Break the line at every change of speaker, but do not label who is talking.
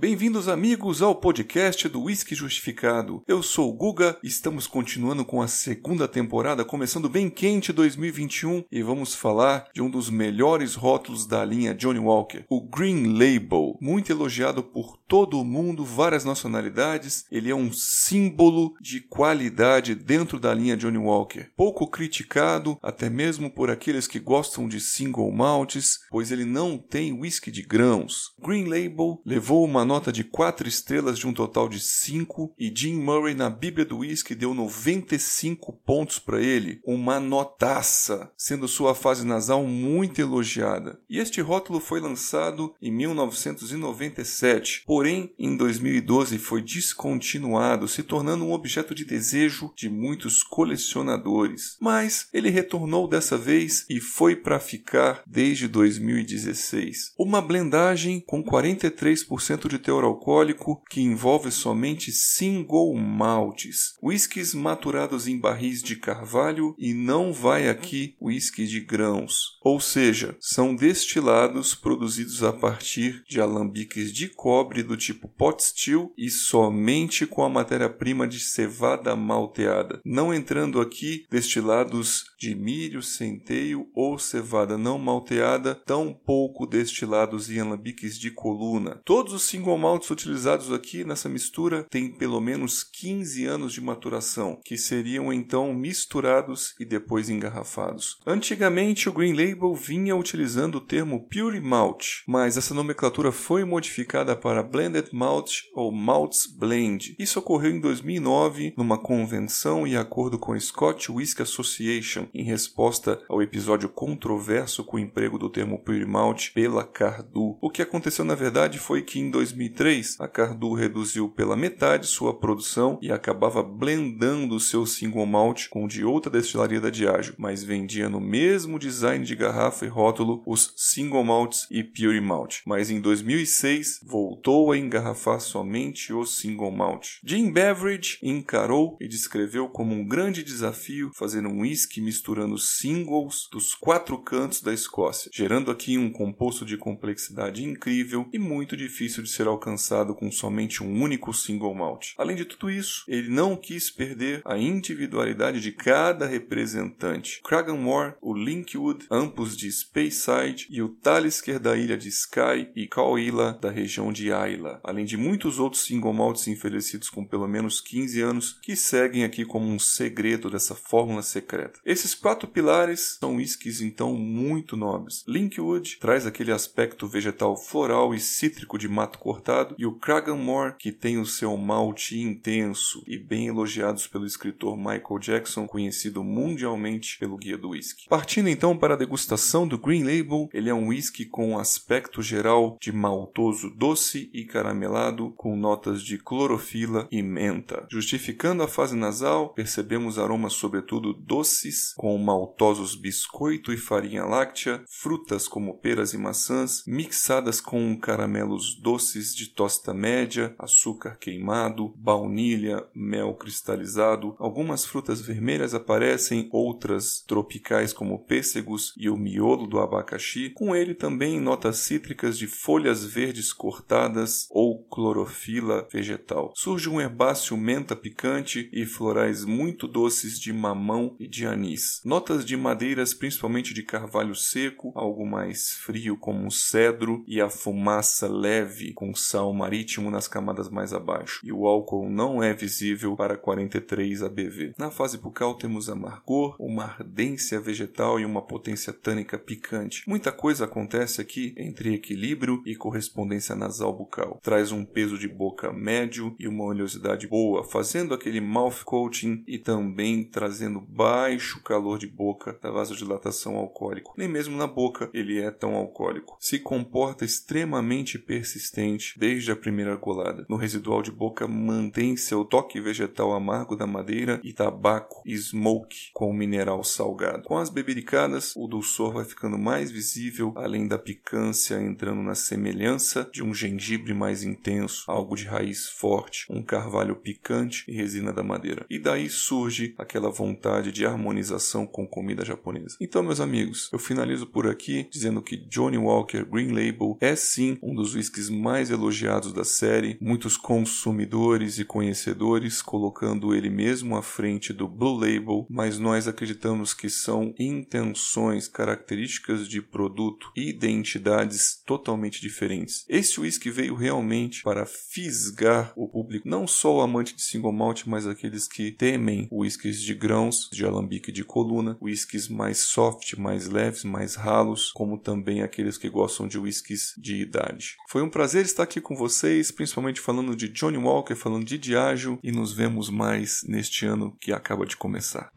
Bem-vindos, amigos, ao podcast do Whisky Justificado. Eu sou o Guga, estamos continuando com a segunda temporada, começando bem quente 2021, e vamos falar de um dos melhores rótulos da linha Johnny Walker, o Green Label. Muito elogiado por todo mundo, várias nacionalidades, ele é um símbolo de qualidade dentro da linha Johnny Walker. Pouco criticado, até mesmo por aqueles que gostam de single malts, pois ele não tem whisky de grãos. Green Label levou uma nota de 4 estrelas de um total de 5 e Jim Murray na Bíblia do Whisky deu 95 pontos para ele, uma notaça, sendo sua fase nasal muito elogiada. E este rótulo foi lançado em 1997, porém em 2012 foi descontinuado, se tornando um objeto de desejo de muitos colecionadores. Mas ele retornou dessa vez e foi para ficar desde 2016. Uma blendagem com 43% de teor alcoólico que envolve somente single maltes, whiskies maturados em barris de carvalho e não vai aqui whisky de grãos, ou seja, são destilados produzidos a partir de alambiques de cobre do tipo pot still e somente com a matéria-prima de cevada malteada, não entrando aqui destilados de milho, centeio ou cevada não malteada, tampouco destilados em alambiques de coluna. Todos os single malts utilizados aqui nessa mistura têm pelo menos 15 anos de maturação, que seriam então misturados e depois engarrafados. Antigamente, o Green Label vinha utilizando o termo Pure Malt, mas essa nomenclatura foi modificada para Blended Malt ou Malts Blend. Isso ocorreu em 2009 numa convenção e acordo com a Scotch Whisky Association em resposta ao episódio controverso com o emprego do termo Pure Malt pela Cardu. O que aconteceu na verdade foi que em 2003 a Cardu reduziu pela metade sua produção e acabava blendando seu single malt com de outra destilaria da Diageo, mas vendia no mesmo design de garrafa e rótulo os single malts e pure malt. Mas em 2006 voltou a engarrafar somente o single malt. Jim Beveridge encarou e descreveu como um grande desafio fazer um whisky misturando singles dos quatro cantos da Escócia, gerando aqui um composto de complexidade incrível e muito difícil de ser alcançado com somente um único single malt. Além de tudo isso, ele não quis perder a individualidade de cada representante. Cragganmore, o Linkwood, ambos de Speyside e o Talisker da ilha de Skye e Caoila da região de Ayla, além de muitos outros single malts envelhecidos com pelo menos 15 anos que seguem aqui como um segredo dessa fórmula secreta. Esses quatro pilares são whiskies então muito nobres. Linkwood traz aquele aspecto vegetal floral e cítrico de mato e o Cragganmore que tem o seu malte intenso e bem elogiados pelo escritor Michael Jackson, conhecido mundialmente pelo guia do whisky. Partindo então para a degustação do Green Label, ele é um whisky com um aspecto geral de maltoso doce e caramelado com notas de clorofila e menta. Justificando a fase nasal, percebemos aromas sobretudo doces com maltosos biscoito e farinha láctea, frutas como peras e maçãs, mixadas com caramelos doces de tosta média, açúcar queimado, baunilha, mel cristalizado. Algumas frutas vermelhas aparecem, outras tropicais como pêssegos e o miolo do abacaxi. Com ele também notas cítricas de folhas verdes cortadas ou clorofila vegetal. Surge um herbáceo menta picante e florais muito doces de mamão e de anis. Notas de madeiras, principalmente de carvalho seco, algo mais frio como cedro e a fumaça leve com sal marítimo nas camadas mais abaixo. E o álcool não é visível para 43 ABV. Na fase bucal temos amargor, uma ardência vegetal e uma potência tânica picante. Muita coisa acontece aqui entre equilíbrio e correspondência nasal bucal. Traz um peso de boca médio e uma oleosidade boa, fazendo aquele mouth coating e também trazendo baixo calor de boca da vasodilatação alcoólico. Nem mesmo na boca ele é tão alcoólico. Se comporta extremamente persistente diferente desde a primeira golada. No residual de boca mantém-se o toque vegetal amargo da madeira e tabaco e smoke com o mineral salgado. Com as bebericadas, o dulçor vai ficando mais visível, além da picância entrando na semelhança de um gengibre mais intenso, algo de raiz forte, um carvalho picante e resina da madeira. E daí surge aquela vontade de harmonização com comida japonesa. Então, meus amigos, eu finalizo por aqui dizendo que Johnny Walker Green Label é sim um dos whiskies mais elogiados da série, muitos consumidores e conhecedores colocando ele mesmo à frente do Blue Label, mas nós acreditamos que são intenções, características de produto e identidades totalmente diferentes. Esse whisky veio realmente para fisgar o público, não só o amante de single malt, mas aqueles que temem whiskies de grãos, de alambique de coluna, whiskies mais soft, mais leves, mais ralos, como também aqueles que gostam de whiskies de idade. Foi um prazer estar aqui com vocês, principalmente falando de Johnny Walker, falando de Diageo e nos vemos mais neste ano que acaba de começar.